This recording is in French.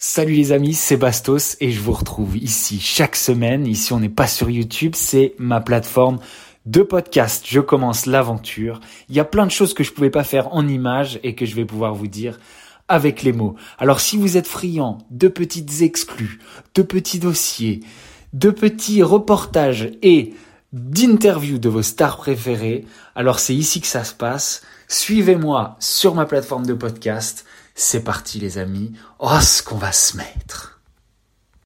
Salut les amis, c'est Bastos et je vous retrouve ici chaque semaine. Ici on n'est pas sur YouTube, c'est ma plateforme de podcast. Je commence l'aventure. Il y a plein de choses que je pouvais pas faire en images et que je vais pouvoir vous dire avec les mots. Alors si vous êtes friand de petites exclus, de petits dossiers, de petits reportages et d'interviews de vos stars préférées, alors c'est ici que ça se passe. Suivez-moi sur ma plateforme de podcast. C'est parti les amis. Oh, ce qu'on va se mettre.